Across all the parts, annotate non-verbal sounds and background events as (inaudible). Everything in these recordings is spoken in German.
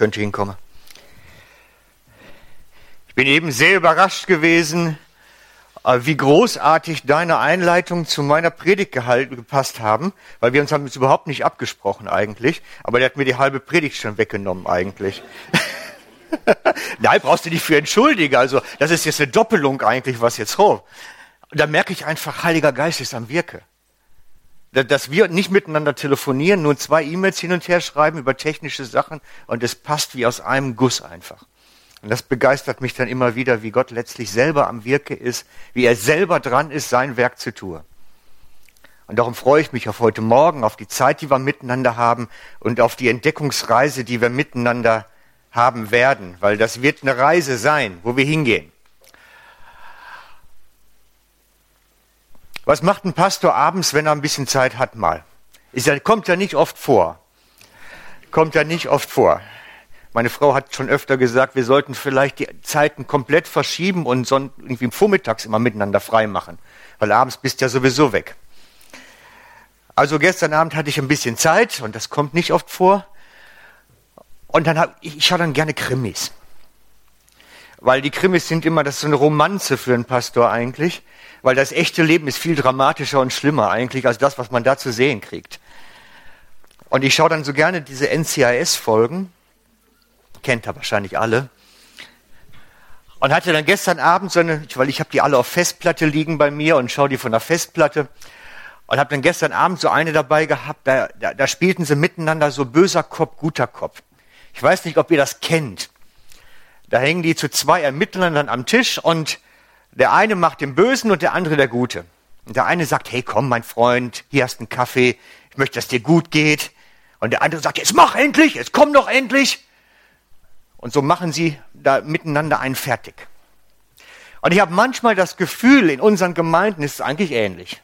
könnte hinkommen. Ich bin eben sehr überrascht gewesen, äh, wie großartig deine Einleitung zu meiner Predigt gepasst haben, weil wir uns haben jetzt überhaupt nicht abgesprochen eigentlich, aber der hat mir die halbe Predigt schon weggenommen eigentlich. (laughs) Nein, brauchst du dich für entschuldigen. Also das ist jetzt eine Doppelung eigentlich, was jetzt. Und da merke ich einfach, Heiliger Geist ist am Wirke. Dass wir nicht miteinander telefonieren, nur zwei E-Mails hin und her schreiben über technische Sachen und es passt wie aus einem Guss einfach. Und das begeistert mich dann immer wieder, wie Gott letztlich selber am Wirke ist, wie er selber dran ist, sein Werk zu tun. Und darum freue ich mich auf heute Morgen, auf die Zeit, die wir miteinander haben und auf die Entdeckungsreise, die wir miteinander haben werden, weil das wird eine Reise sein, wo wir hingehen. Was macht ein Pastor abends, wenn er ein bisschen Zeit hat mal? Ist ja, kommt ja nicht oft vor. Kommt ja nicht oft vor. Meine Frau hat schon öfter gesagt, wir sollten vielleicht die Zeiten komplett verschieben und so irgendwie vormittags immer miteinander frei machen, weil abends bist du ja sowieso weg. Also gestern Abend hatte ich ein bisschen Zeit und das kommt nicht oft vor. Und dann habe ich, ich schaue dann gerne Krimis. Weil die Krimis sind immer, das ist so eine Romanze für einen Pastor eigentlich, weil das echte Leben ist viel dramatischer und schlimmer eigentlich als das, was man da zu sehen kriegt. Und ich schaue dann so gerne diese NCIS-Folgen, kennt er wahrscheinlich alle. Und hatte dann gestern Abend so eine, weil ich habe die alle auf Festplatte liegen bei mir und schaue die von der Festplatte. Und habe dann gestern Abend so eine dabei gehabt, da, da, da spielten sie miteinander so böser Kopf, guter Kopf. Ich weiß nicht, ob ihr das kennt. Da hängen die zu zwei Ermittlern dann am Tisch und der eine macht den Bösen und der andere der Gute. Und der eine sagt, hey komm, mein Freund, hier hast du einen Kaffee, ich möchte, dass dir gut geht. Und der andere sagt, jetzt mach endlich, jetzt komm doch endlich. Und so machen sie da miteinander einen fertig. Und ich habe manchmal das Gefühl, in unseren Gemeinden ist es eigentlich ähnlich.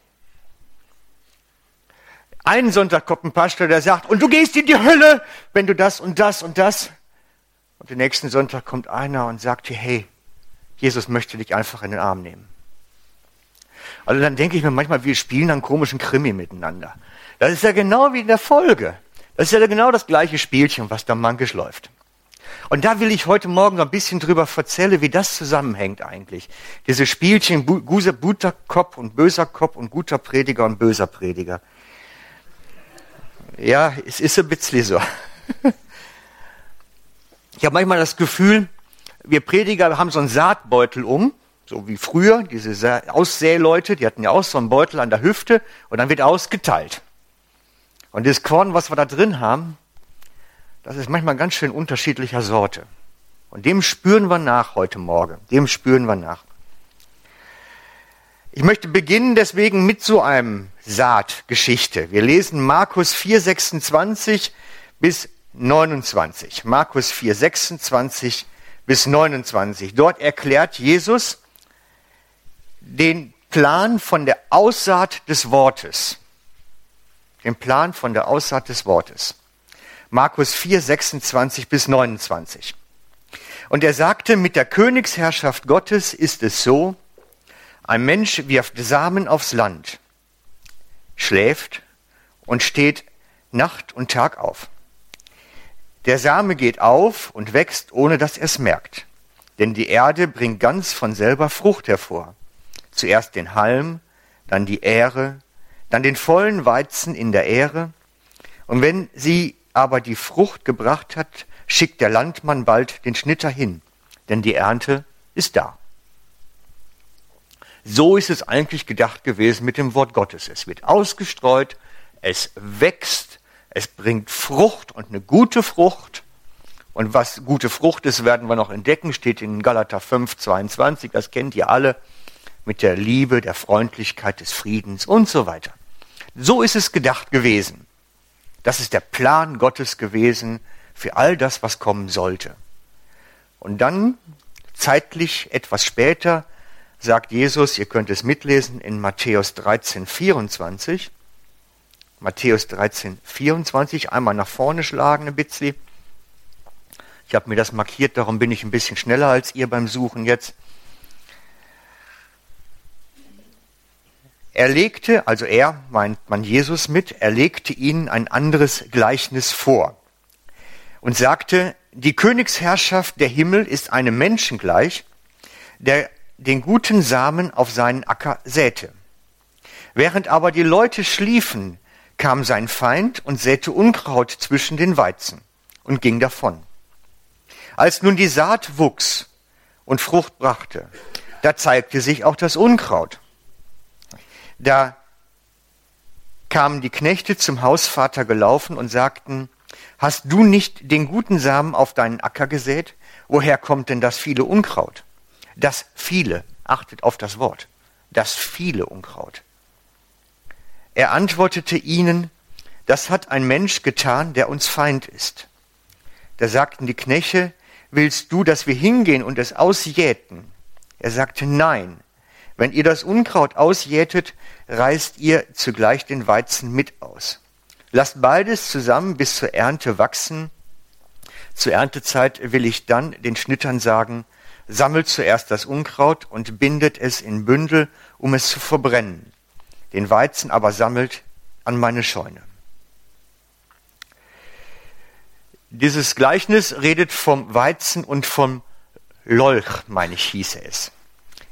Einen Sonntag kommt ein Pastor, der sagt, und du gehst in die Hölle, wenn du das und das und das. Und den nächsten Sonntag kommt einer und sagt dir, hey, Jesus möchte dich einfach in den Arm nehmen. Also dann denke ich mir manchmal, wir spielen einen komischen Krimi miteinander. Das ist ja genau wie in der Folge. Das ist ja genau das gleiche Spielchen, was da mankisch läuft. Und da will ich heute Morgen ein bisschen drüber erzählen, wie das zusammenhängt eigentlich. Diese Spielchen, guter Kopf und böser Kopf und guter Prediger und böser Prediger. Ja, es ist ein bisschen so. (laughs) Ich habe manchmal das Gefühl, wir Prediger haben so einen Saatbeutel um, so wie früher, diese Aussäleute, die hatten ja auch so einen Beutel an der Hüfte und dann wird ausgeteilt. Und das Korn, was wir da drin haben, das ist manchmal ganz schön unterschiedlicher Sorte. Und dem spüren wir nach heute Morgen. Dem spüren wir nach. Ich möchte beginnen deswegen mit so einem Saatgeschichte. Wir lesen Markus 4, 26 bis 29. Markus 4, 26 bis 29. Dort erklärt Jesus den Plan von der Aussaat des Wortes. Den Plan von der Aussaat des Wortes. Markus 4, 26 bis 29. Und er sagte, mit der Königsherrschaft Gottes ist es so, ein Mensch wirft Samen aufs Land, schläft und steht Nacht und Tag auf. Der Same geht auf und wächst, ohne dass er es merkt. Denn die Erde bringt ganz von selber Frucht hervor. Zuerst den Halm, dann die Ähre, dann den vollen Weizen in der Ähre. Und wenn sie aber die Frucht gebracht hat, schickt der Landmann bald den Schnitter hin, denn die Ernte ist da. So ist es eigentlich gedacht gewesen mit dem Wort Gottes. Es wird ausgestreut, es wächst, es bringt Frucht und eine gute Frucht. Und was gute Frucht ist, werden wir noch entdecken, steht in Galater 5, 22, das kennt ihr alle, mit der Liebe, der Freundlichkeit, des Friedens und so weiter. So ist es gedacht gewesen. Das ist der Plan Gottes gewesen für all das, was kommen sollte. Und dann, zeitlich etwas später, sagt Jesus, ihr könnt es mitlesen in Matthäus 13, 24. Matthäus 13, 24, einmal nach vorne schlagen ein bisschen. Ich habe mir das markiert, darum bin ich ein bisschen schneller als ihr beim Suchen jetzt. Er legte, also er meint man Jesus mit, er legte ihnen ein anderes Gleichnis vor und sagte, die Königsherrschaft der Himmel ist einem Menschen gleich, der den guten Samen auf seinen Acker säte. Während aber die Leute schliefen, kam sein Feind und säte Unkraut zwischen den Weizen und ging davon. Als nun die Saat wuchs und Frucht brachte, da zeigte sich auch das Unkraut. Da kamen die Knechte zum Hausvater gelaufen und sagten, hast du nicht den guten Samen auf deinen Acker gesät? Woher kommt denn das viele Unkraut? Das viele, achtet auf das Wort, das viele Unkraut. Er antwortete ihnen, das hat ein Mensch getan, der uns Feind ist. Da sagten die Knechte, willst du, dass wir hingehen und es ausjäten? Er sagte, nein. Wenn ihr das Unkraut ausjätet, reißt ihr zugleich den Weizen mit aus. Lasst beides zusammen bis zur Ernte wachsen. Zur Erntezeit will ich dann den Schnittern sagen, sammelt zuerst das Unkraut und bindet es in Bündel, um es zu verbrennen. Den Weizen aber sammelt an meine Scheune. Dieses Gleichnis redet vom Weizen und vom Lolch, meine ich, hieße es.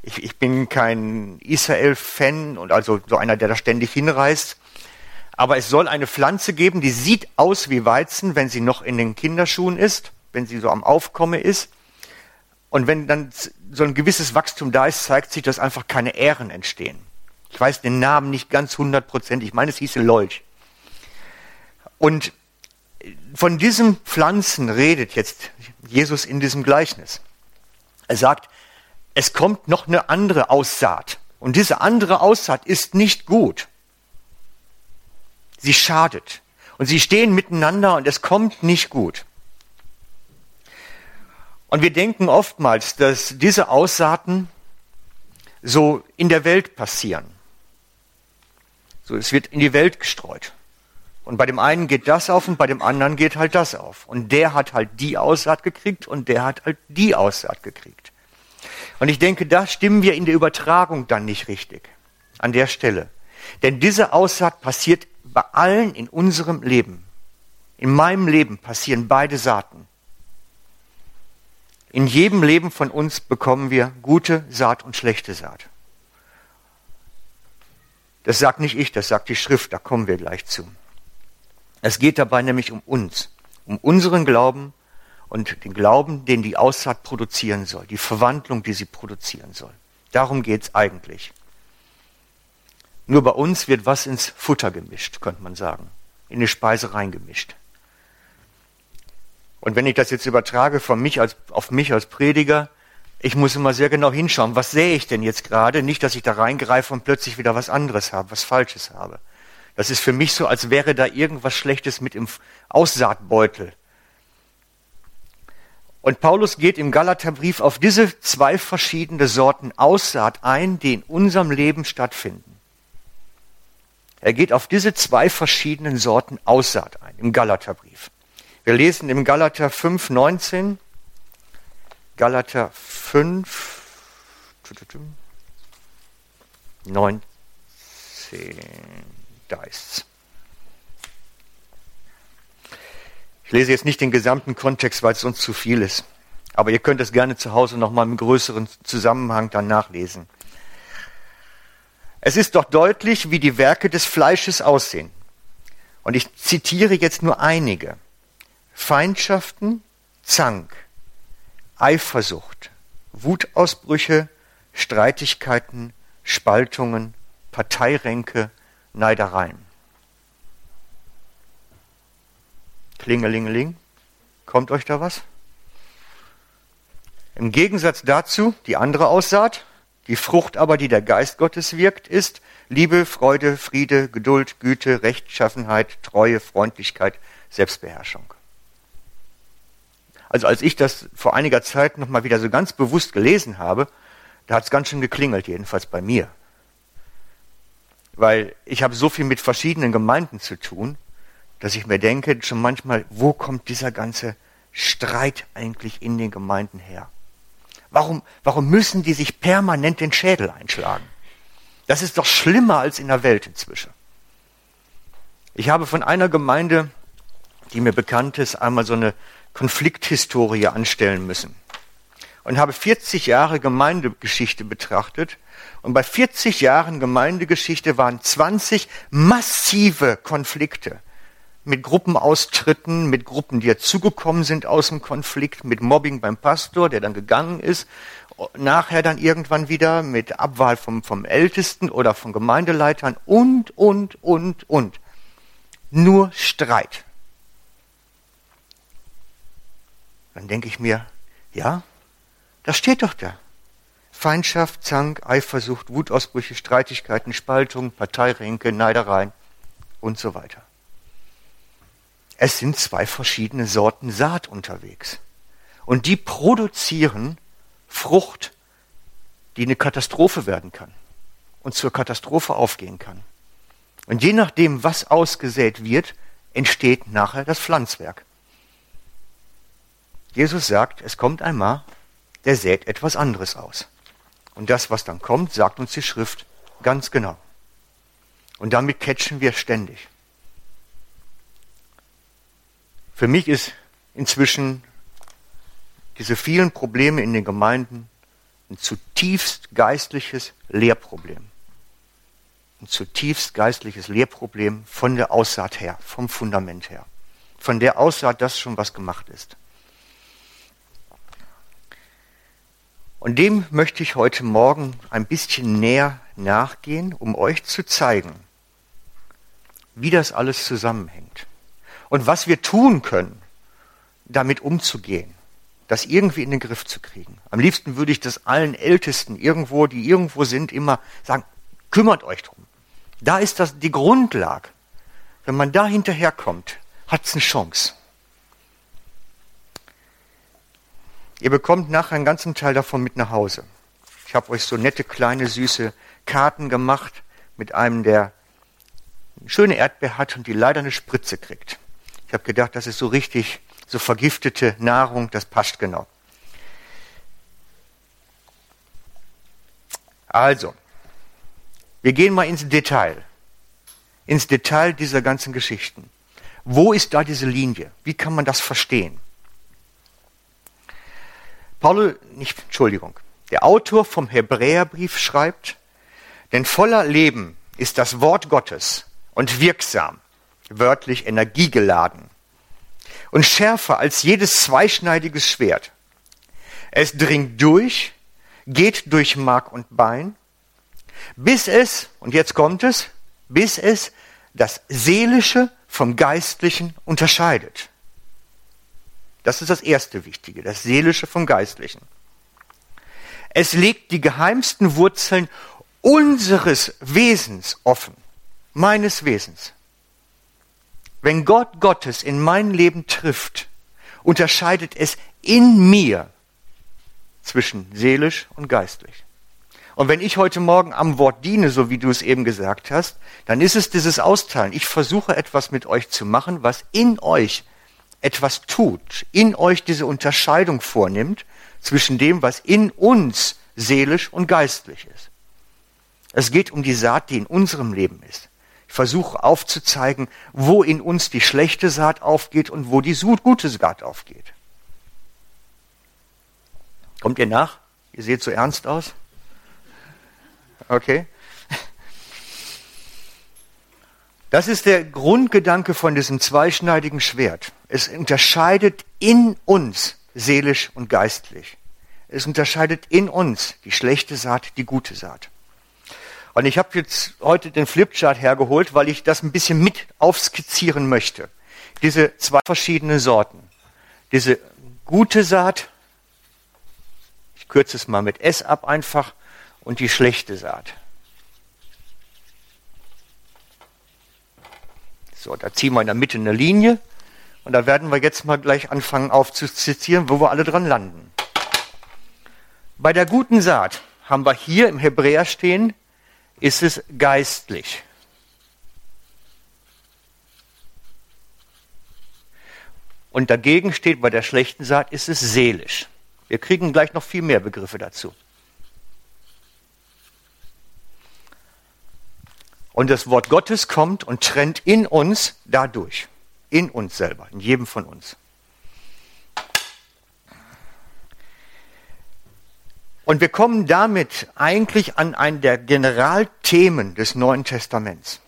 Ich, ich bin kein Israel-Fan und also so einer, der da ständig hinreist. Aber es soll eine Pflanze geben, die sieht aus wie Weizen, wenn sie noch in den Kinderschuhen ist, wenn sie so am Aufkommen ist. Und wenn dann so ein gewisses Wachstum da ist, zeigt sich, dass einfach keine Ähren entstehen. Ich weiß den Namen nicht ganz hundertprozentig. Ich meine, es hieße Lolch. Und von diesen Pflanzen redet jetzt Jesus in diesem Gleichnis. Er sagt, es kommt noch eine andere Aussaat. Und diese andere Aussaat ist nicht gut. Sie schadet. Und sie stehen miteinander und es kommt nicht gut. Und wir denken oftmals, dass diese Aussaaten so in der Welt passieren. So, es wird in die Welt gestreut. Und bei dem einen geht das auf und bei dem anderen geht halt das auf. Und der hat halt die Aussaat gekriegt und der hat halt die Aussaat gekriegt. Und ich denke, da stimmen wir in der Übertragung dann nicht richtig. An der Stelle. Denn diese Aussaat passiert bei allen in unserem Leben. In meinem Leben passieren beide Saaten. In jedem Leben von uns bekommen wir gute Saat und schlechte Saat. Das sagt nicht ich, das sagt die Schrift, da kommen wir gleich zu. Es geht dabei nämlich um uns, um unseren Glauben und den Glauben, den die Aussaat produzieren soll, die Verwandlung, die sie produzieren soll. Darum geht's eigentlich. Nur bei uns wird was ins Futter gemischt, könnte man sagen, in die Speise reingemischt. Und wenn ich das jetzt übertrage von mich als, auf mich als Prediger, ich muss immer sehr genau hinschauen, was sehe ich denn jetzt gerade? Nicht, dass ich da reingreife und plötzlich wieder was anderes habe, was Falsches habe. Das ist für mich so, als wäre da irgendwas Schlechtes mit im Aussaatbeutel. Und Paulus geht im Galaterbrief auf diese zwei verschiedene Sorten Aussaat ein, die in unserem Leben stattfinden. Er geht auf diese zwei verschiedenen Sorten Aussaat ein im Galaterbrief. Wir lesen im Galater 5, 19, Galater 5, 19 da ist's. Ich lese jetzt nicht den gesamten Kontext, weil es sonst zu viel ist. Aber ihr könnt es gerne zu Hause nochmal im größeren Zusammenhang dann nachlesen. Es ist doch deutlich, wie die Werke des Fleisches aussehen. Und ich zitiere jetzt nur einige. Feindschaften, Zank, Eifersucht, Wutausbrüche, Streitigkeiten, Spaltungen, Parteiränke, Neidereien. Klingelingeling. Kommt euch da was? Im Gegensatz dazu die andere Aussaat, die Frucht aber, die der Geist Gottes wirkt, ist Liebe, Freude, Friede, Geduld, Güte, Rechtschaffenheit, Treue, Freundlichkeit, Selbstbeherrschung. Also als ich das vor einiger Zeit nochmal wieder so ganz bewusst gelesen habe, da hat es ganz schön geklingelt, jedenfalls bei mir weil ich habe so viel mit verschiedenen Gemeinden zu tun, dass ich mir denke, schon manchmal, wo kommt dieser ganze Streit eigentlich in den Gemeinden her? Warum, warum müssen die sich permanent den Schädel einschlagen? Das ist doch schlimmer als in der Welt inzwischen. Ich habe von einer Gemeinde, die mir bekannt ist, einmal so eine Konflikthistorie anstellen müssen. Und habe 40 Jahre Gemeindegeschichte betrachtet. Und bei 40 Jahren Gemeindegeschichte waren 20 massive Konflikte mit Gruppenaustritten, mit Gruppen, die dazugekommen sind aus dem Konflikt, mit Mobbing beim Pastor, der dann gegangen ist, nachher dann irgendwann wieder mit Abwahl vom, vom Ältesten oder von Gemeindeleitern und, und, und, und. Nur Streit. Dann denke ich mir, ja, das steht doch da. Feindschaft, Zank, Eifersucht, Wutausbrüche, Streitigkeiten, Spaltung, Parteiränke, Neidereien und so weiter. Es sind zwei verschiedene Sorten Saat unterwegs. Und die produzieren Frucht, die eine Katastrophe werden kann und zur Katastrophe aufgehen kann. Und je nachdem, was ausgesät wird, entsteht nachher das Pflanzwerk. Jesus sagt, es kommt einmal, der sät etwas anderes aus. Und das, was dann kommt, sagt uns die Schrift ganz genau. Und damit catchen wir ständig. Für mich ist inzwischen diese vielen Probleme in den Gemeinden ein zutiefst geistliches Lehrproblem. Ein zutiefst geistliches Lehrproblem von der Aussaat her, vom Fundament her. Von der Aussaat, dass schon was gemacht ist. Und dem möchte ich heute Morgen ein bisschen näher nachgehen, um euch zu zeigen, wie das alles zusammenhängt und was wir tun können, damit umzugehen, das irgendwie in den Griff zu kriegen. Am liebsten würde ich das allen Ältesten irgendwo, die irgendwo sind, immer sagen, kümmert euch drum. Da ist das die Grundlage. Wenn man da hinterherkommt, hat es eine Chance. Ihr bekommt nachher einen ganzen Teil davon mit nach Hause. Ich habe euch so nette, kleine, süße Karten gemacht mit einem, der eine schöne Erdbeer hat und die leider eine Spritze kriegt. Ich habe gedacht, das ist so richtig, so vergiftete Nahrung, das passt genau. Also, wir gehen mal ins Detail. Ins Detail dieser ganzen Geschichten. Wo ist da diese Linie? Wie kann man das verstehen? Paul, nicht, Entschuldigung, der Autor vom Hebräerbrief schreibt, denn voller Leben ist das Wort Gottes und wirksam wörtlich energiegeladen und schärfer als jedes zweischneidiges Schwert. Es dringt durch, geht durch Mark und Bein, bis es, und jetzt kommt es, bis es das Seelische vom Geistlichen unterscheidet. Das ist das erste Wichtige, das Seelische vom Geistlichen. Es legt die geheimsten Wurzeln unseres Wesens offen, meines Wesens. Wenn Gott Gottes in mein Leben trifft, unterscheidet es in mir zwischen seelisch und geistlich. Und wenn ich heute Morgen am Wort diene, so wie du es eben gesagt hast, dann ist es dieses Austeilen. Ich versuche etwas mit euch zu machen, was in euch etwas tut, in euch diese Unterscheidung vornimmt zwischen dem, was in uns seelisch und geistlich ist. Es geht um die Saat, die in unserem Leben ist versuche aufzuzeigen, wo in uns die schlechte Saat aufgeht und wo die gute Saat aufgeht. Kommt ihr nach? Ihr seht so ernst aus? Okay. Das ist der Grundgedanke von diesem zweischneidigen Schwert. Es unterscheidet in uns seelisch und geistlich. Es unterscheidet in uns die schlechte Saat, die gute Saat. Und ich habe jetzt heute den Flipchart hergeholt, weil ich das ein bisschen mit aufskizzieren möchte. Diese zwei verschiedenen Sorten. Diese gute Saat, ich kürze es mal mit S ab einfach, und die schlechte Saat. So, da ziehen wir in der Mitte eine Linie und da werden wir jetzt mal gleich anfangen aufzuskizzieren, wo wir alle dran landen. Bei der guten Saat haben wir hier im Hebräer stehen ist es geistlich. Und dagegen steht bei der schlechten Saat, ist es seelisch. Wir kriegen gleich noch viel mehr Begriffe dazu. Und das Wort Gottes kommt und trennt in uns dadurch, in uns selber, in jedem von uns. Und wir kommen damit eigentlich an einen der Generalthemen des Neuen Testaments.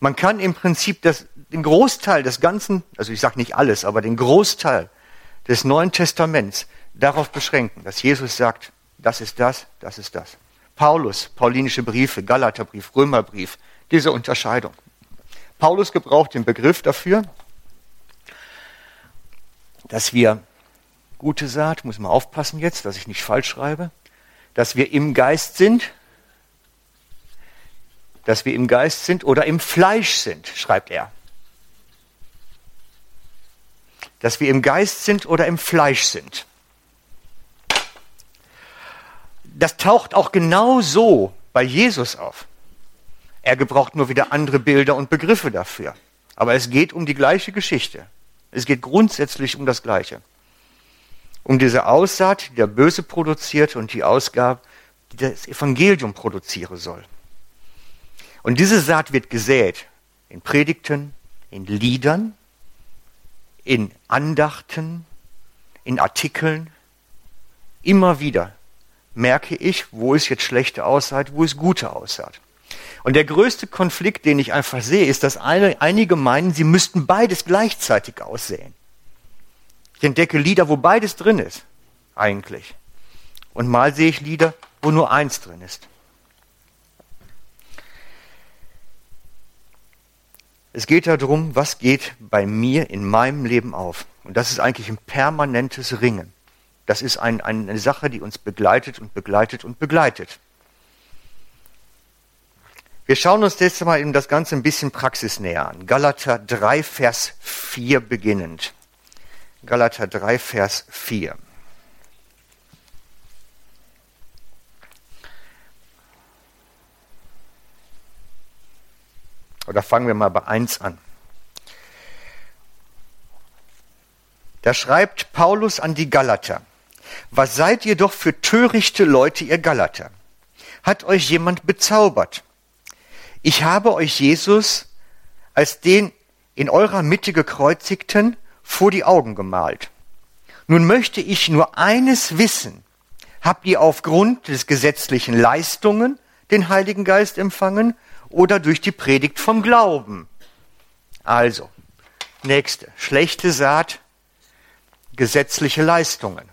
Man kann im Prinzip das, den Großteil des ganzen, also ich sage nicht alles, aber den Großteil des Neuen Testaments darauf beschränken, dass Jesus sagt, das ist das, das ist das. Paulus, paulinische Briefe, Galaterbrief, Römerbrief, diese Unterscheidung. Paulus gebraucht den Begriff dafür, dass wir gute Saat, muss man aufpassen jetzt, dass ich nicht falsch schreibe, dass wir im Geist sind, dass wir im Geist sind oder im Fleisch sind, schreibt er. Dass wir im Geist sind oder im Fleisch sind. Das taucht auch genau so bei Jesus auf. Er gebraucht nur wieder andere Bilder und Begriffe dafür. Aber es geht um die gleiche Geschichte. Es geht grundsätzlich um das Gleiche. Um diese Aussaat, die der Böse produziert und die Ausgabe, die das Evangelium produzieren soll. Und diese Saat wird gesät in Predigten, in Liedern, in Andachten, in Artikeln. Immer wieder merke ich, wo es jetzt schlechte Aussaat, wo es gute Aussaat. Und der größte Konflikt, den ich einfach sehe, ist, dass einige meinen, sie müssten beides gleichzeitig aussehen. Ich entdecke Lieder, wo beides drin ist, eigentlich. Und mal sehe ich Lieder, wo nur eins drin ist. Es geht darum, was geht bei mir in meinem Leben auf. Und das ist eigentlich ein permanentes Ringen. Das ist ein, eine Sache, die uns begleitet und begleitet und begleitet. Wir schauen uns jetzt mal eben das Ganze ein bisschen praxisnäher an. Galater 3, Vers 4 beginnend. Galater 3, Vers 4. Oder fangen wir mal bei 1 an. Da schreibt Paulus an die Galater. Was seid ihr doch für törichte Leute, ihr Galater? Hat euch jemand bezaubert? Ich habe euch Jesus als den in eurer Mitte gekreuzigten vor die Augen gemalt. Nun möchte ich nur eines wissen. Habt ihr aufgrund des gesetzlichen Leistungen den Heiligen Geist empfangen oder durch die Predigt vom Glauben? Also, nächste, schlechte Saat, gesetzliche Leistungen.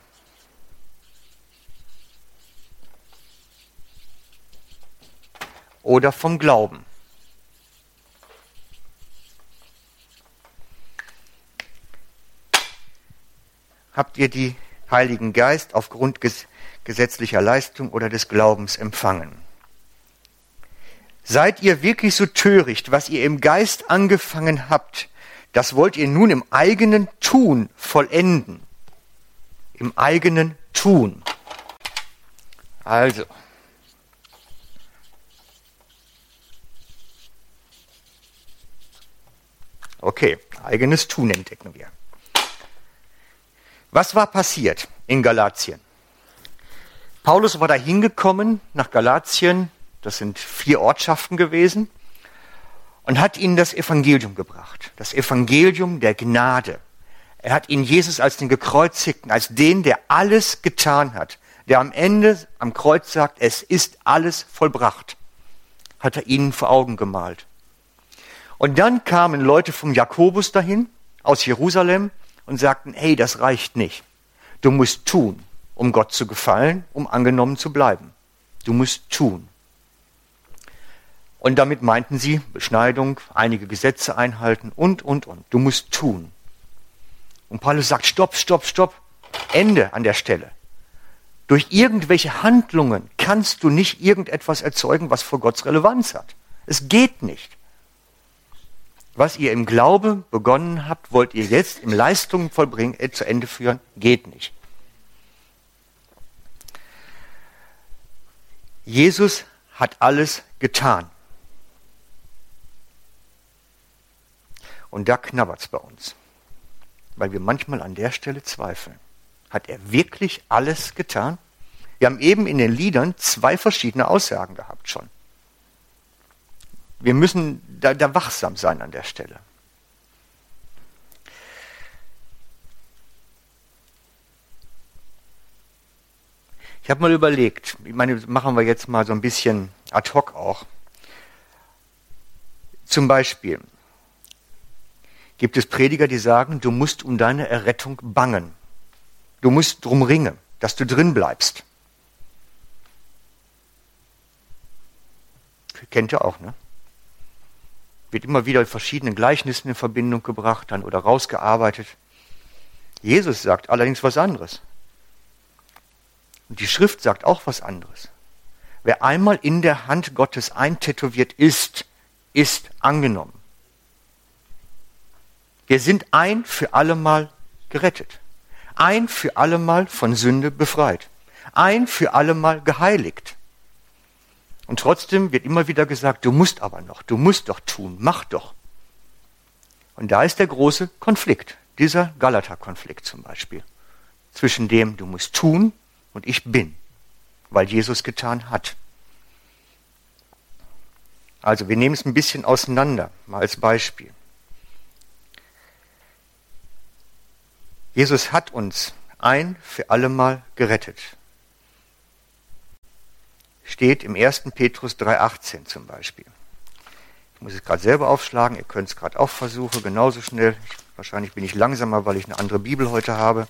Oder vom Glauben. Habt ihr die Heiligen Geist aufgrund gesetzlicher Leistung oder des Glaubens empfangen? Seid ihr wirklich so töricht, was ihr im Geist angefangen habt, das wollt ihr nun im eigenen Tun vollenden. Im eigenen Tun. Also. Okay, eigenes Tun entdecken wir. Was war passiert in Galatien? Paulus war da hingekommen nach Galatien, das sind vier Ortschaften gewesen, und hat ihnen das Evangelium gebracht, das Evangelium der Gnade. Er hat ihnen Jesus als den Gekreuzigten, als den, der alles getan hat, der am Ende am Kreuz sagt, es ist alles vollbracht, hat er ihnen vor Augen gemalt. Und dann kamen Leute vom Jakobus dahin, aus Jerusalem, und sagten, hey, das reicht nicht. Du musst tun, um Gott zu gefallen, um angenommen zu bleiben. Du musst tun. Und damit meinten sie Beschneidung, einige Gesetze einhalten und, und, und. Du musst tun. Und Paulus sagt, stopp, stopp, stopp. Ende an der Stelle. Durch irgendwelche Handlungen kannst du nicht irgendetwas erzeugen, was vor Gottes Relevanz hat. Es geht nicht. Was ihr im Glaube begonnen habt, wollt ihr jetzt im Leistungen vollbringen, äh, zu Ende führen? Geht nicht. Jesus hat alles getan. Und da knabbert es bei uns, weil wir manchmal an der Stelle zweifeln. Hat er wirklich alles getan? Wir haben eben in den Liedern zwei verschiedene Aussagen gehabt schon. Wir müssen da, da wachsam sein an der Stelle. Ich habe mal überlegt, ich meine, machen wir jetzt mal so ein bisschen ad hoc auch. Zum Beispiel gibt es Prediger, die sagen, du musst um deine Errettung bangen. Du musst drum ringen, dass du drin bleibst. Kennt ihr auch, ne? Wird immer wieder in verschiedenen Gleichnissen in Verbindung gebracht dann oder rausgearbeitet. Jesus sagt allerdings was anderes. Und die Schrift sagt auch was anderes. Wer einmal in der Hand Gottes eintätowiert ist, ist angenommen. Wir sind ein für allemal gerettet. Ein für allemal von Sünde befreit. Ein für allemal geheiligt. Und trotzdem wird immer wieder gesagt, du musst aber noch, du musst doch tun, mach doch. Und da ist der große Konflikt, dieser Galata-Konflikt zum Beispiel, zwischen dem du musst tun und ich bin, weil Jesus getan hat. Also wir nehmen es ein bisschen auseinander, mal als Beispiel. Jesus hat uns ein für allemal gerettet. Steht im 1. Petrus 3.18 zum Beispiel. Ich muss es gerade selber aufschlagen, ihr könnt es gerade auch versuchen, genauso schnell. Ich, wahrscheinlich bin ich langsamer, weil ich eine andere Bibel heute habe.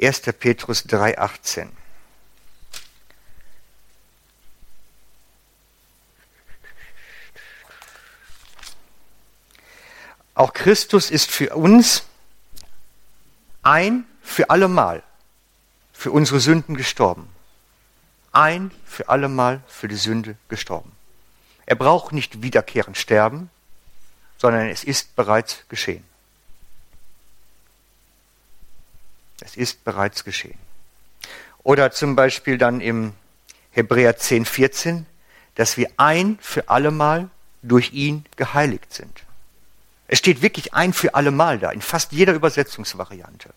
1. Petrus 3.18. Auch Christus ist für uns ein für allemal für unsere Sünden gestorben. Ein für allemal für die Sünde gestorben. Er braucht nicht wiederkehrend sterben, sondern es ist bereits geschehen. Es ist bereits geschehen. Oder zum Beispiel dann im Hebräer 10, 14, dass wir ein für allemal durch ihn geheiligt sind. Es steht wirklich ein für allemal da, in fast jeder Übersetzungsvariante.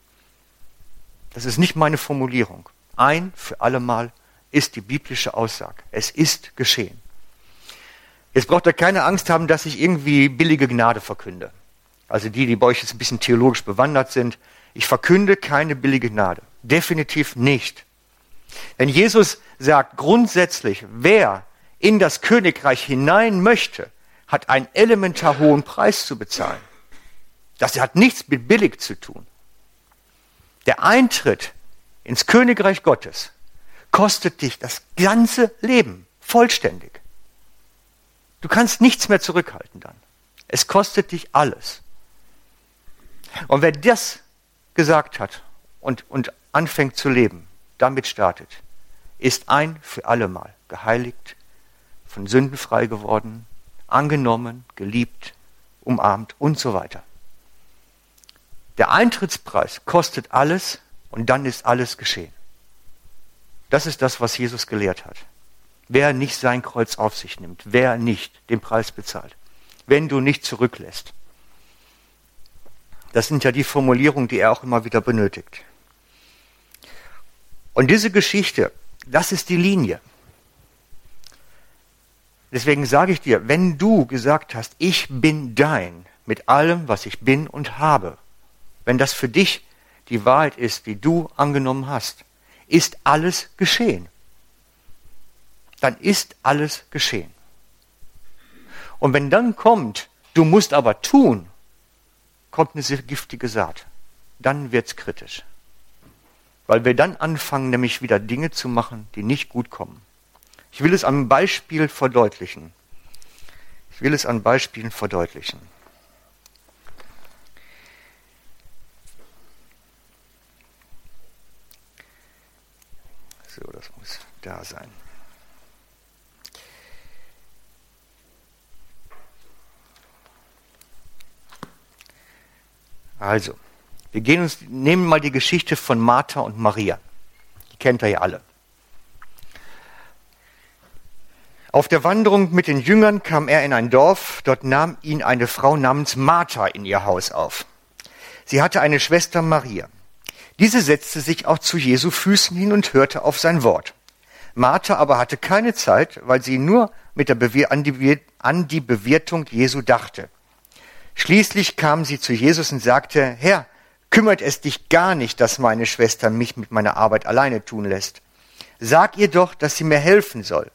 Das ist nicht meine Formulierung. Ein für allemal ist die biblische Aussage. Es ist geschehen. Jetzt braucht ihr keine Angst haben, dass ich irgendwie billige Gnade verkünde. Also die, die bei euch jetzt ein bisschen theologisch bewandert sind. Ich verkünde keine billige Gnade. Definitiv nicht. Denn Jesus sagt grundsätzlich, wer in das Königreich hinein möchte, hat einen elementar hohen Preis zu bezahlen. Das hat nichts mit billig zu tun. Der Eintritt ins Königreich Gottes kostet dich das ganze Leben vollständig. Du kannst nichts mehr zurückhalten dann. Es kostet dich alles. Und wer das gesagt hat und, und anfängt zu leben, damit startet, ist ein für allemal geheiligt, von Sünden frei geworden, angenommen, geliebt, umarmt und so weiter. Der Eintrittspreis kostet alles und dann ist alles geschehen. Das ist das, was Jesus gelehrt hat. Wer nicht sein Kreuz auf sich nimmt, wer nicht den Preis bezahlt, wenn du nicht zurücklässt. Das sind ja die Formulierungen, die er auch immer wieder benötigt. Und diese Geschichte, das ist die Linie. Deswegen sage ich dir, wenn du gesagt hast, ich bin dein mit allem, was ich bin und habe, wenn das für dich die Wahrheit ist, die du angenommen hast, ist alles geschehen. Dann ist alles geschehen. Und wenn dann kommt, du musst aber tun, kommt eine sehr giftige Saat. Dann wird's kritisch. Weil wir dann anfangen, nämlich wieder Dinge zu machen, die nicht gut kommen. Ich will es am Beispiel verdeutlichen. Ich will es an Beispielen verdeutlichen. So, das muss da sein. Also, wir gehen uns, nehmen mal die Geschichte von Martha und Maria. Die kennt ihr ja alle. Auf der Wanderung mit den Jüngern kam er in ein Dorf, dort nahm ihn eine Frau namens Martha in ihr Haus auf. Sie hatte eine Schwester Maria. Diese setzte sich auch zu Jesu Füßen hin und hörte auf sein Wort. Martha aber hatte keine Zeit, weil sie nur mit der Bewehr an, die, an die Bewirtung Jesu dachte. Schließlich kam sie zu Jesus und sagte, Herr, Kümmert es dich gar nicht, dass meine Schwester mich mit meiner Arbeit alleine tun lässt? Sag ihr doch, dass sie mir helfen soll.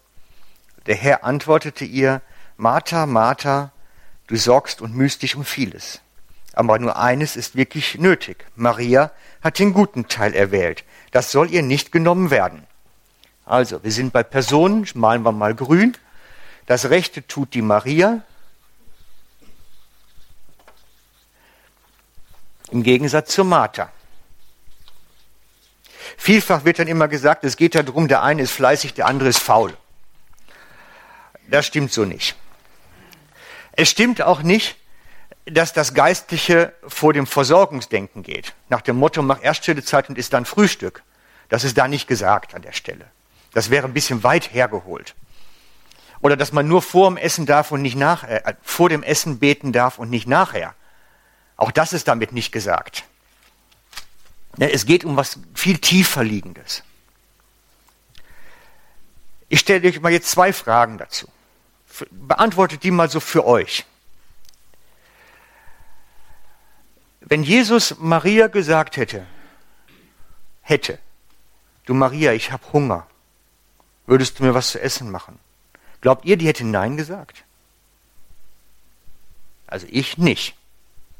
Der Herr antwortete ihr, Martha, Martha, du sorgst und mühst dich um vieles. Aber nur eines ist wirklich nötig. Maria hat den guten Teil erwählt. Das soll ihr nicht genommen werden. Also, wir sind bei Personen, malen wir mal grün. Das Rechte tut die Maria, Im Gegensatz zur Martha. Vielfach wird dann immer gesagt, es geht darum, der eine ist fleißig, der andere ist faul. Das stimmt so nicht. Es stimmt auch nicht, dass das Geistliche vor dem Versorgungsdenken geht. Nach dem Motto, mach erst stille Zeit und isst dann Frühstück. Das ist da nicht gesagt an der Stelle. Das wäre ein bisschen weit hergeholt. Oder dass man nur vor dem Essen darf und nicht nach, äh, vor dem Essen beten darf und nicht nachher. Auch das ist damit nicht gesagt. Es geht um was viel tiefer liegendes. Ich stelle euch mal jetzt zwei Fragen dazu. Beantwortet die mal so für euch. Wenn Jesus Maria gesagt hätte, hätte, du Maria, ich habe Hunger, würdest du mir was zu essen machen? Glaubt ihr, die hätte Nein gesagt? Also ich nicht.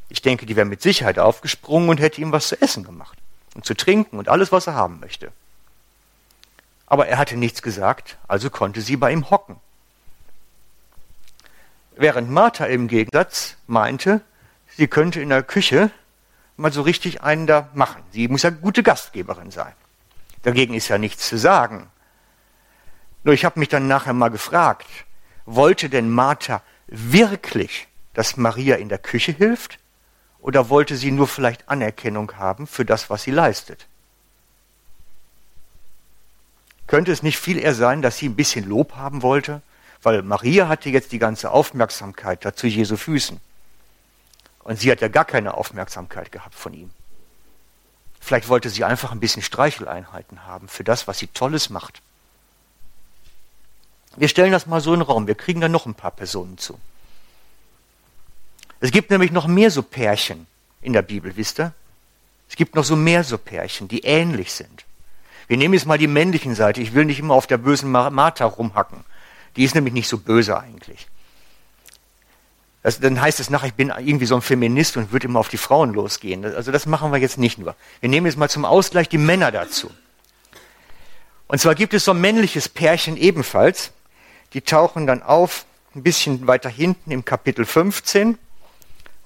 Ich denke, die wäre mit Sicherheit aufgesprungen und hätte ihm was zu essen gemacht und zu trinken und alles, was er haben möchte. Aber er hatte nichts gesagt, also konnte sie bei ihm hocken. Während Martha im Gegensatz meinte, sie könnte in der Küche mal so richtig einen da machen. Sie muss ja gute Gastgeberin sein. Dagegen ist ja nichts zu sagen. Nur ich habe mich dann nachher mal gefragt, wollte denn Martha wirklich, dass Maria in der Küche hilft? Oder wollte sie nur vielleicht Anerkennung haben für das, was sie leistet? Könnte es nicht viel eher sein, dass sie ein bisschen Lob haben wollte? Weil Maria hatte jetzt die ganze Aufmerksamkeit dazu Jesu Füßen. Und sie hat ja gar keine Aufmerksamkeit gehabt von ihm. Vielleicht wollte sie einfach ein bisschen Streicheleinheiten haben für das, was sie Tolles macht. Wir stellen das mal so in den Raum. Wir kriegen da noch ein paar Personen zu. Es gibt nämlich noch mehr so Pärchen in der Bibel, wisst ihr? Es gibt noch so mehr so Pärchen, die ähnlich sind. Wir nehmen jetzt mal die männlichen Seite. Ich will nicht immer auf der bösen Martha rumhacken. Die ist nämlich nicht so böse eigentlich. Das, dann heißt es nachher, ich bin irgendwie so ein Feminist und würde immer auf die Frauen losgehen. Also das machen wir jetzt nicht nur. Wir nehmen jetzt mal zum Ausgleich die Männer dazu. Und zwar gibt es so ein männliches Pärchen ebenfalls. Die tauchen dann auf, ein bisschen weiter hinten im Kapitel 15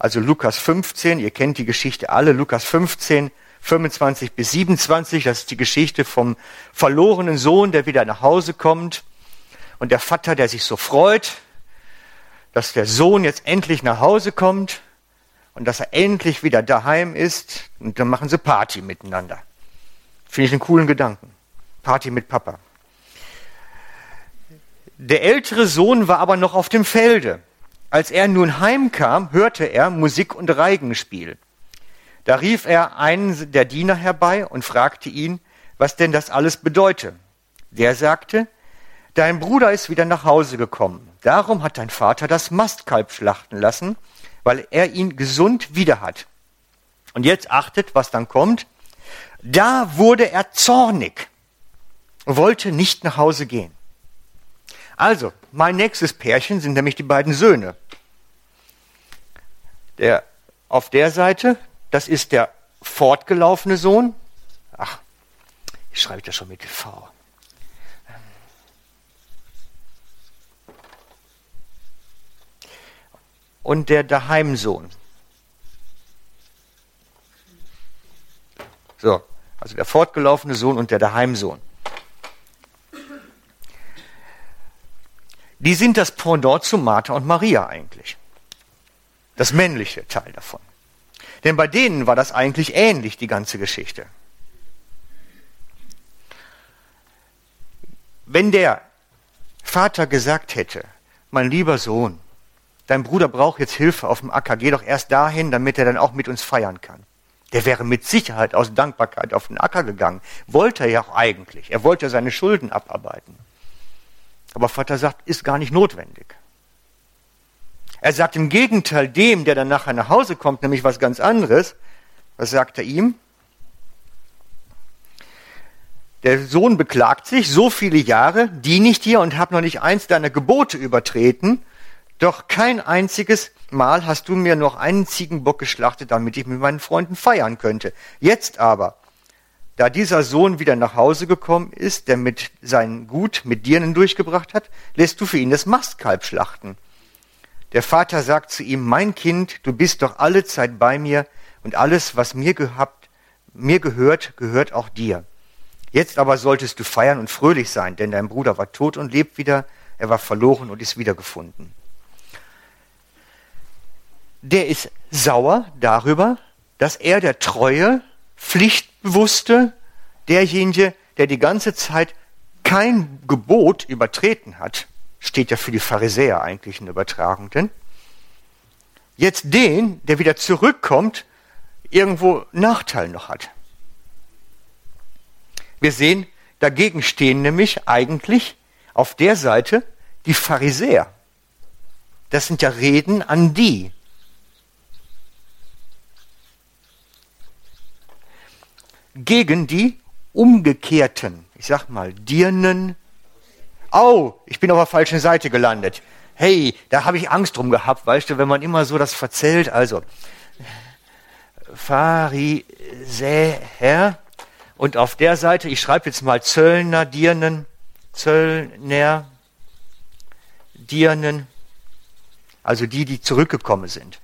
also Lukas 15, ihr kennt die Geschichte alle, Lukas 15, 25 bis 27, das ist die Geschichte vom verlorenen Sohn, der wieder nach Hause kommt und der Vater, der sich so freut, dass der Sohn jetzt endlich nach Hause kommt und dass er endlich wieder daheim ist und dann machen sie Party miteinander. Finde ich einen coolen Gedanken. Party mit Papa. Der ältere Sohn war aber noch auf dem Felde. Als er nun heimkam, hörte er Musik und Reigenspiel. Da rief er einen der Diener herbei und fragte ihn, was denn das alles bedeute. Der sagte, Dein Bruder ist wieder nach Hause gekommen. Darum hat dein Vater das Mastkalb schlachten lassen, weil er ihn gesund wieder hat. Und jetzt achtet, was dann kommt. Da wurde er zornig wollte nicht nach Hause gehen. Also, mein nächstes Pärchen sind nämlich die beiden Söhne. Der auf der Seite, das ist der fortgelaufene Sohn. Ach, ich schreibe das schon mit V. Und der Daheimsohn. So, also der fortgelaufene Sohn und der Daheimsohn. die sind das Pendant zu Martha und Maria eigentlich. Das männliche Teil davon. Denn bei denen war das eigentlich ähnlich, die ganze Geschichte. Wenn der Vater gesagt hätte, mein lieber Sohn, dein Bruder braucht jetzt Hilfe auf dem Acker, geh doch erst dahin, damit er dann auch mit uns feiern kann. Der wäre mit Sicherheit aus Dankbarkeit auf den Acker gegangen. Wollte er ja auch eigentlich. Er wollte ja seine Schulden abarbeiten. Aber Vater sagt, ist gar nicht notwendig. Er sagt im Gegenteil dem, der dann nachher nach Hause kommt, nämlich was ganz anderes. Was sagt er ihm? Der Sohn beklagt sich, so viele Jahre diene ich dir und habe noch nicht eins deiner Gebote übertreten, doch kein einziges Mal hast du mir noch einen Ziegenbock geschlachtet, damit ich mit meinen Freunden feiern könnte. Jetzt aber, da dieser Sohn wieder nach Hause gekommen ist, der mit sein Gut mit Dirnen durchgebracht hat, lässt du für ihn das Mastkalb schlachten. Der Vater sagt zu ihm, mein Kind, du bist doch alle Zeit bei mir und alles, was mir gehabt, mir gehört, gehört auch dir. Jetzt aber solltest du feiern und fröhlich sein, denn dein Bruder war tot und lebt wieder, er war verloren und ist wiedergefunden. Der ist sauer darüber, dass er der treue, pflichtbewusste, derjenige, der die ganze Zeit kein Gebot übertreten hat, steht ja für die Pharisäer eigentlich in Übertragung, denn jetzt den, der wieder zurückkommt, irgendwo Nachteil noch hat. Wir sehen, dagegen stehen nämlich eigentlich auf der Seite die Pharisäer. Das sind ja Reden an die. Gegen die umgekehrten, ich sag mal, Dirnen. Au, ich bin auf der falschen Seite gelandet. Hey, da habe ich Angst drum gehabt, weißt du, wenn man immer so das verzählt. Also, Pharisäer, und auf der Seite, ich schreibe jetzt mal Zöllner, Dirnen, Zöllner, Dirnen, also die, die zurückgekommen sind.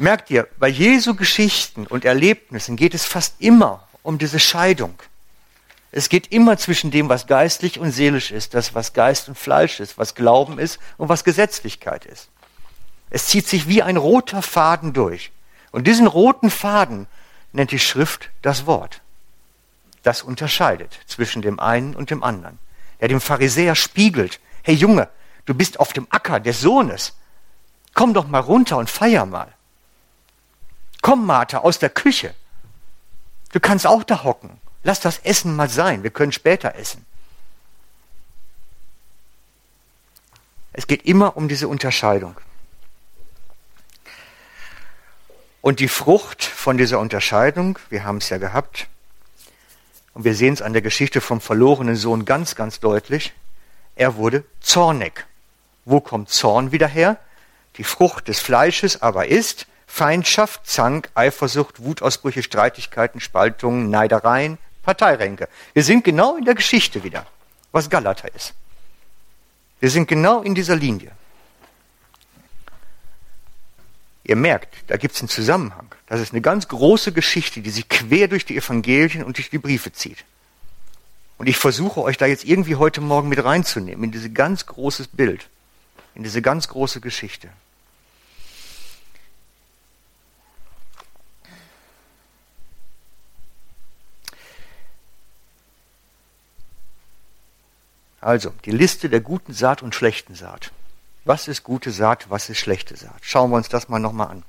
Merkt ihr, bei Jesu Geschichten und Erlebnissen geht es fast immer um diese Scheidung. Es geht immer zwischen dem, was geistlich und seelisch ist, das, was Geist und Fleisch ist, was Glauben ist und was Gesetzlichkeit ist. Es zieht sich wie ein roter Faden durch. Und diesen roten Faden nennt die Schrift das Wort. Das unterscheidet zwischen dem einen und dem anderen. Der dem Pharisäer spiegelt, hey Junge, du bist auf dem Acker des Sohnes. Komm doch mal runter und feier mal. Komm, Martha, aus der Küche. Du kannst auch da hocken. Lass das Essen mal sein. Wir können später essen. Es geht immer um diese Unterscheidung. Und die Frucht von dieser Unterscheidung, wir haben es ja gehabt, und wir sehen es an der Geschichte vom verlorenen Sohn ganz, ganz deutlich, er wurde zornig. Wo kommt Zorn wieder her? Die Frucht des Fleisches aber ist Feindschaft, Zank, Eifersucht, Wutausbrüche, Streitigkeiten, Spaltungen, Neidereien, Parteiränke. Wir sind genau in der Geschichte wieder, was Galater ist. Wir sind genau in dieser Linie. Ihr merkt, da gibt es einen Zusammenhang. Das ist eine ganz große Geschichte, die sich quer durch die Evangelien und durch die Briefe zieht. Und ich versuche euch da jetzt irgendwie heute Morgen mit reinzunehmen, in dieses ganz großes Bild, in diese ganz große Geschichte. Also, die Liste der guten Saat und schlechten Saat. Was ist gute Saat, was ist schlechte Saat? Schauen wir uns das mal nochmal an.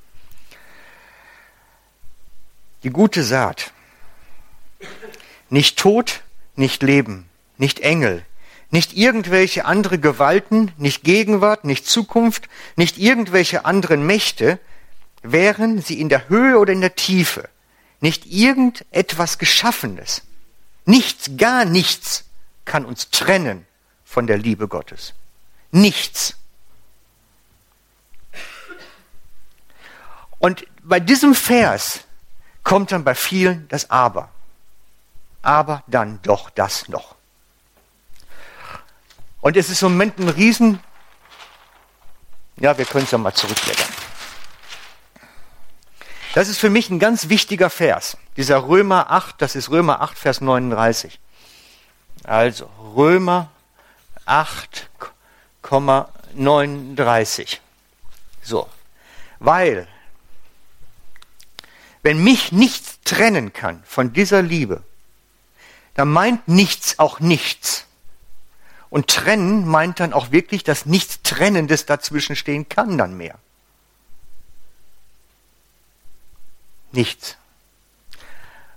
Die gute Saat. Nicht Tod, nicht Leben, nicht Engel, nicht irgendwelche andere Gewalten, nicht Gegenwart, nicht Zukunft, nicht irgendwelche anderen Mächte, wären sie in der Höhe oder in der Tiefe, nicht irgendetwas Geschaffenes, nichts, gar nichts kann uns trennen von der Liebe Gottes. Nichts. Und bei diesem Vers kommt dann bei vielen das Aber. Aber dann doch das noch. Und es ist im Moment ein Riesen. Ja, wir können es ja mal zurückblättern. Das ist für mich ein ganz wichtiger Vers. Dieser Römer 8, das ist Römer 8, Vers 39. Also Römer 8,39. So. Weil wenn mich nichts trennen kann von dieser Liebe, dann meint nichts auch nichts. Und trennen meint dann auch wirklich, dass nichts Trennendes dazwischen stehen kann dann mehr. Nichts.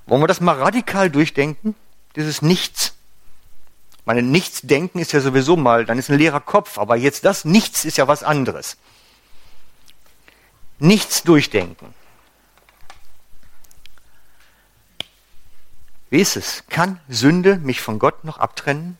Wollen wir das mal radikal durchdenken? Dieses Nichts meine, Nichtsdenken ist ja sowieso mal, dann ist ein leerer Kopf, aber jetzt das Nichts ist ja was anderes. Nichts durchdenken. Wie ist es? Kann Sünde mich von Gott noch abtrennen?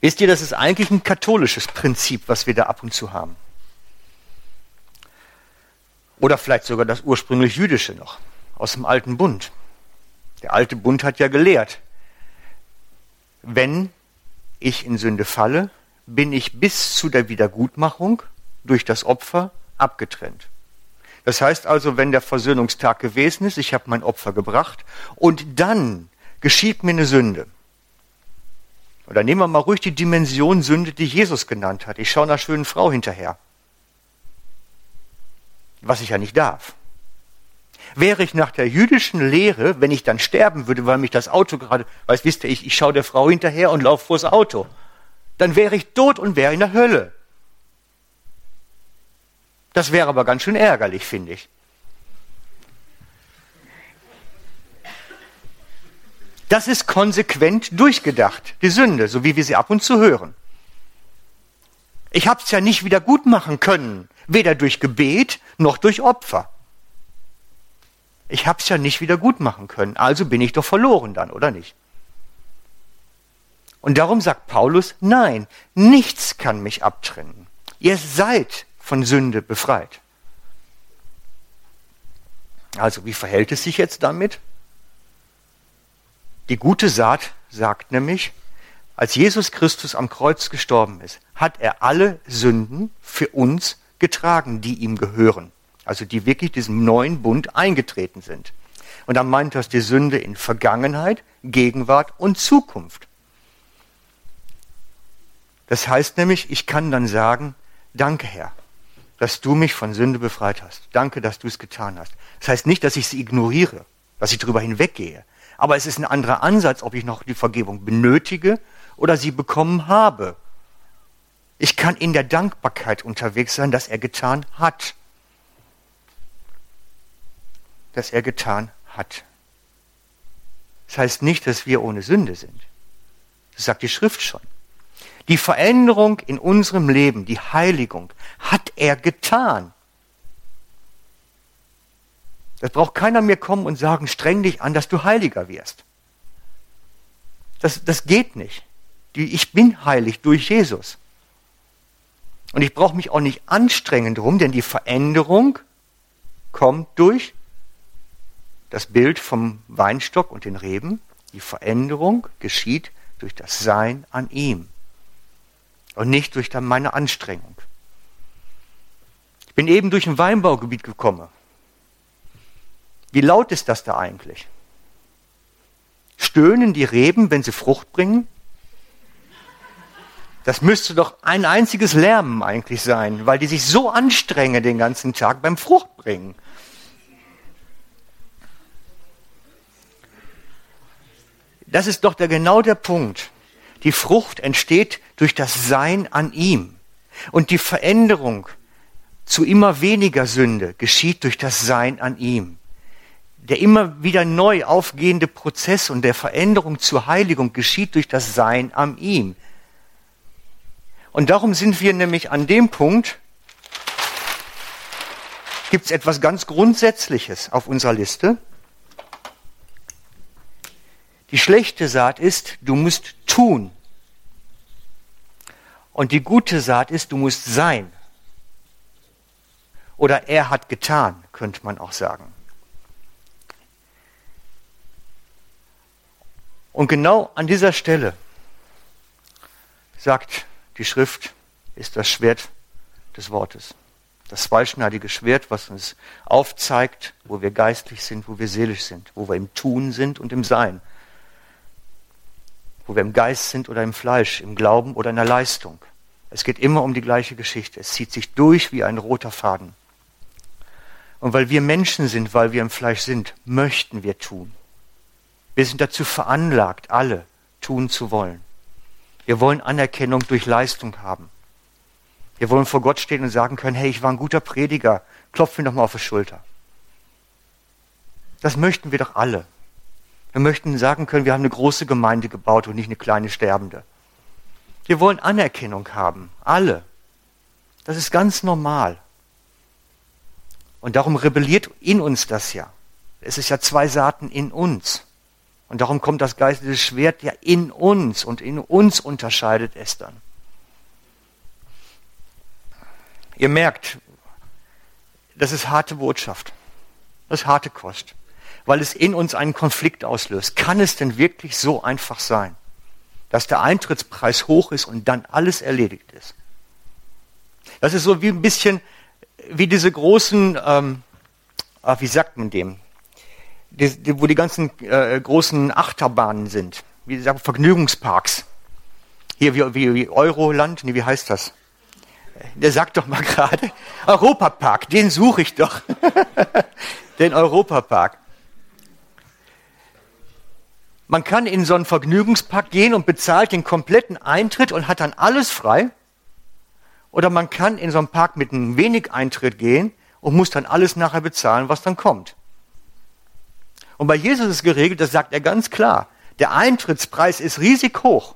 Wisst ihr, das ist eigentlich ein katholisches Prinzip, was wir da ab und zu haben. Oder vielleicht sogar das ursprünglich jüdische noch, aus dem alten Bund. Der alte Bund hat ja gelehrt, wenn ich in Sünde falle, bin ich bis zu der Wiedergutmachung durch das Opfer abgetrennt. Das heißt also, wenn der Versöhnungstag gewesen ist, ich habe mein Opfer gebracht und dann geschieht mir eine Sünde, oder nehmen wir mal ruhig die Dimension Sünde, die Jesus genannt hat. Ich schaue einer schönen Frau hinterher. Was ich ja nicht darf. Wäre ich nach der jüdischen Lehre, wenn ich dann sterben würde, weil mich das Auto gerade, weißt, wisst ihr, ich, ich schaue der Frau hinterher und laufe vors Auto, dann wäre ich tot und wäre in der Hölle. Das wäre aber ganz schön ärgerlich, finde ich. Das ist konsequent durchgedacht, die Sünde, so wie wir sie ab und zu hören. Ich habe es ja nicht wieder gut machen können, weder durch Gebet noch durch Opfer. Ich habe es ja nicht wieder gut machen können, also bin ich doch verloren dann, oder nicht? Und darum sagt Paulus, nein, nichts kann mich abtrennen. Ihr seid von Sünde befreit. Also wie verhält es sich jetzt damit? Die gute Saat sagt nämlich, als Jesus Christus am Kreuz gestorben ist, hat er alle Sünden für uns getragen, die ihm gehören. Also die wirklich diesem neuen Bund eingetreten sind. Und dann meint das die Sünde in Vergangenheit, Gegenwart und Zukunft. Das heißt nämlich, ich kann dann sagen, danke Herr, dass du mich von Sünde befreit hast. Danke, dass du es getan hast. Das heißt nicht, dass ich sie ignoriere, dass ich darüber hinweggehe. Aber es ist ein anderer Ansatz, ob ich noch die Vergebung benötige oder sie bekommen habe. Ich kann in der Dankbarkeit unterwegs sein, dass er getan hat. Dass er getan hat. Das heißt nicht, dass wir ohne Sünde sind. Das sagt die Schrift schon. Die Veränderung in unserem Leben, die Heiligung, hat er getan. Das braucht keiner mehr kommen und sagen, streng dich an, dass du heiliger wirst. Das, das geht nicht. Ich bin heilig durch Jesus. Und ich brauche mich auch nicht anstrengen drum, denn die Veränderung kommt durch das Bild vom Weinstock und den Reben. Die Veränderung geschieht durch das Sein an ihm und nicht durch meine Anstrengung. Ich bin eben durch ein Weinbaugebiet gekommen. Wie laut ist das da eigentlich? Stöhnen die Reben, wenn sie Frucht bringen? Das müsste doch ein einziges Lärmen eigentlich sein, weil die sich so anstrengen den ganzen Tag beim Fruchtbringen. Das ist doch der, genau der Punkt. Die Frucht entsteht durch das Sein an ihm. Und die Veränderung zu immer weniger Sünde geschieht durch das Sein an ihm der immer wieder neu aufgehende Prozess und der Veränderung zur Heiligung geschieht durch das Sein am ihm. Und darum sind wir nämlich an dem Punkt, gibt es etwas ganz Grundsätzliches auf unserer Liste. Die schlechte Saat ist, du musst tun. Und die gute Saat ist, du musst sein. Oder er hat getan, könnte man auch sagen. Und genau an dieser Stelle sagt die Schrift, ist das Schwert des Wortes. Das zweischneidige Schwert, was uns aufzeigt, wo wir geistlich sind, wo wir seelisch sind, wo wir im Tun sind und im Sein. Wo wir im Geist sind oder im Fleisch, im Glauben oder in der Leistung. Es geht immer um die gleiche Geschichte. Es zieht sich durch wie ein roter Faden. Und weil wir Menschen sind, weil wir im Fleisch sind, möchten wir tun. Wir sind dazu veranlagt, alle tun zu wollen. Wir wollen Anerkennung durch Leistung haben. Wir wollen vor Gott stehen und sagen können, hey, ich war ein guter Prediger, klopf mir doch mal auf die Schulter. Das möchten wir doch alle. Wir möchten sagen können, wir haben eine große Gemeinde gebaut und nicht eine kleine Sterbende. Wir wollen Anerkennung haben, alle. Das ist ganz normal. Und darum rebelliert in uns das ja. Es ist ja zwei Saaten in uns. Und darum kommt das geistige Schwert ja in uns und in uns unterscheidet es dann. Ihr merkt, das ist harte Botschaft. Das ist harte Kost, weil es in uns einen Konflikt auslöst. Kann es denn wirklich so einfach sein, dass der Eintrittspreis hoch ist und dann alles erledigt ist? Das ist so wie ein bisschen wie diese großen, ähm, ah, wie sagt man dem, die, die, wo die ganzen äh, großen Achterbahnen sind, wie sagen Vergnügungsparks. Hier wie, wie, wie Euroland, nee, wie heißt das? Der sagt doch mal (laughs) gerade, Europapark, den suche ich doch. (laughs) den Europapark. Man kann in so einen Vergnügungspark gehen und bezahlt den kompletten Eintritt und hat dann alles frei. Oder man kann in so einen Park mit einem wenig Eintritt gehen und muss dann alles nachher bezahlen, was dann kommt. Und bei Jesus ist geregelt, das sagt er ganz klar, der Eintrittspreis ist riesig hoch.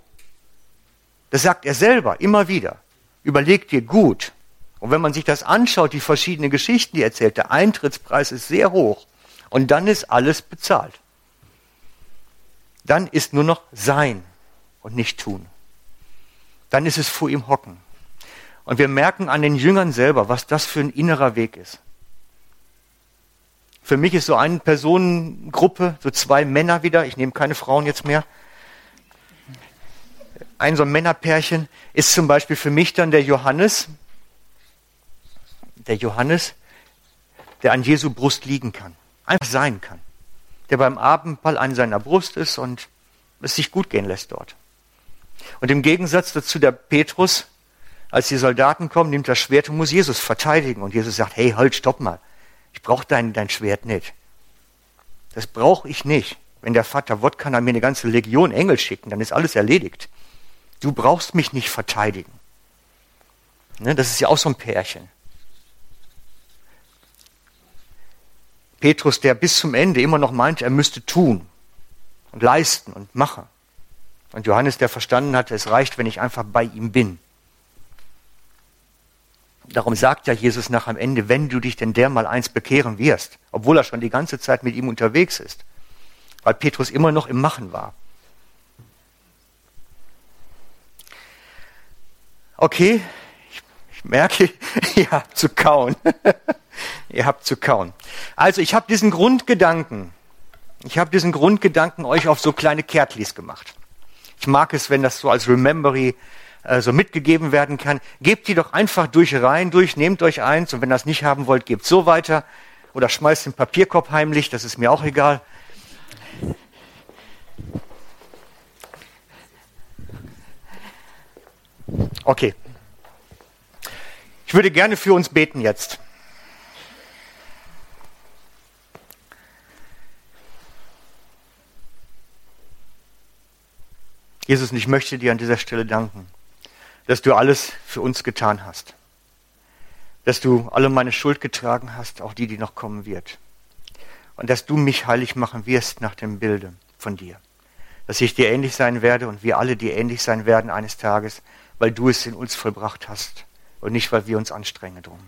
Das sagt er selber immer wieder. Überleg dir gut. Und wenn man sich das anschaut, die verschiedenen Geschichten, die er erzählt, der Eintrittspreis ist sehr hoch. Und dann ist alles bezahlt. Dann ist nur noch sein und nicht tun. Dann ist es vor ihm hocken. Und wir merken an den Jüngern selber, was das für ein innerer Weg ist. Für mich ist so eine Personengruppe, so zwei Männer wieder, ich nehme keine Frauen jetzt mehr, ein so ein Männerpärchen ist zum Beispiel für mich dann der Johannes, der Johannes, der an Jesu Brust liegen kann, einfach sein kann, der beim Abendball an seiner Brust ist und es sich gut gehen lässt dort. Und im Gegensatz dazu der Petrus, als die Soldaten kommen, nimmt das Schwert und muss Jesus verteidigen. Und Jesus sagt, hey, halt, stopp mal. Ich brauche dein, dein Schwert nicht. Das brauche ich nicht. Wenn der Vater Wott kann er mir eine ganze Legion Engel schicken, dann ist alles erledigt. Du brauchst mich nicht verteidigen. Ne, das ist ja auch so ein Pärchen. Petrus, der bis zum Ende immer noch meint, er müsste tun und leisten und machen. Und Johannes, der verstanden hat, es reicht, wenn ich einfach bei ihm bin. Darum sagt ja Jesus nach am Ende, wenn du dich denn der mal eins bekehren wirst, obwohl er schon die ganze Zeit mit ihm unterwegs ist, weil Petrus immer noch im Machen war. Okay, ich, ich merke, (laughs) ihr habt zu kauen. (laughs) ihr habt zu kauen. Also ich habe diesen Grundgedanken, ich habe diesen Grundgedanken euch auf so kleine Kärtlis gemacht. Ich mag es, wenn das so als Remembery so mitgegeben werden kann. Gebt die doch einfach durch rein durch, nehmt euch eins und wenn ihr das nicht haben wollt, gebt so weiter oder schmeißt den Papierkorb heimlich, das ist mir auch egal. Okay. Ich würde gerne für uns beten jetzt. Jesus, ich möchte dir an dieser Stelle danken dass du alles für uns getan hast. Dass du alle meine Schuld getragen hast, auch die, die noch kommen wird. Und dass du mich heilig machen wirst nach dem Bilde von dir. Dass ich dir ähnlich sein werde und wir alle dir ähnlich sein werden eines Tages, weil du es in uns vollbracht hast und nicht, weil wir uns anstrengen drum.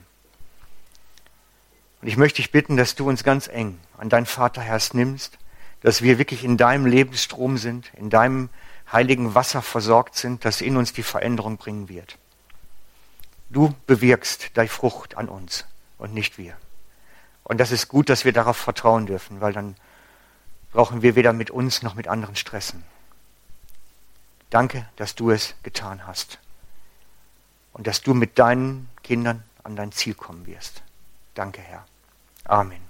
Und ich möchte dich bitten, dass du uns ganz eng an dein Vaterherz nimmst, dass wir wirklich in deinem Lebensstrom sind, in deinem heiligen Wasser versorgt sind, das in uns die Veränderung bringen wird. Du bewirkst deine Frucht an uns und nicht wir. Und das ist gut, dass wir darauf vertrauen dürfen, weil dann brauchen wir weder mit uns noch mit anderen stressen. Danke, dass du es getan hast und dass du mit deinen Kindern an dein Ziel kommen wirst. Danke, Herr. Amen.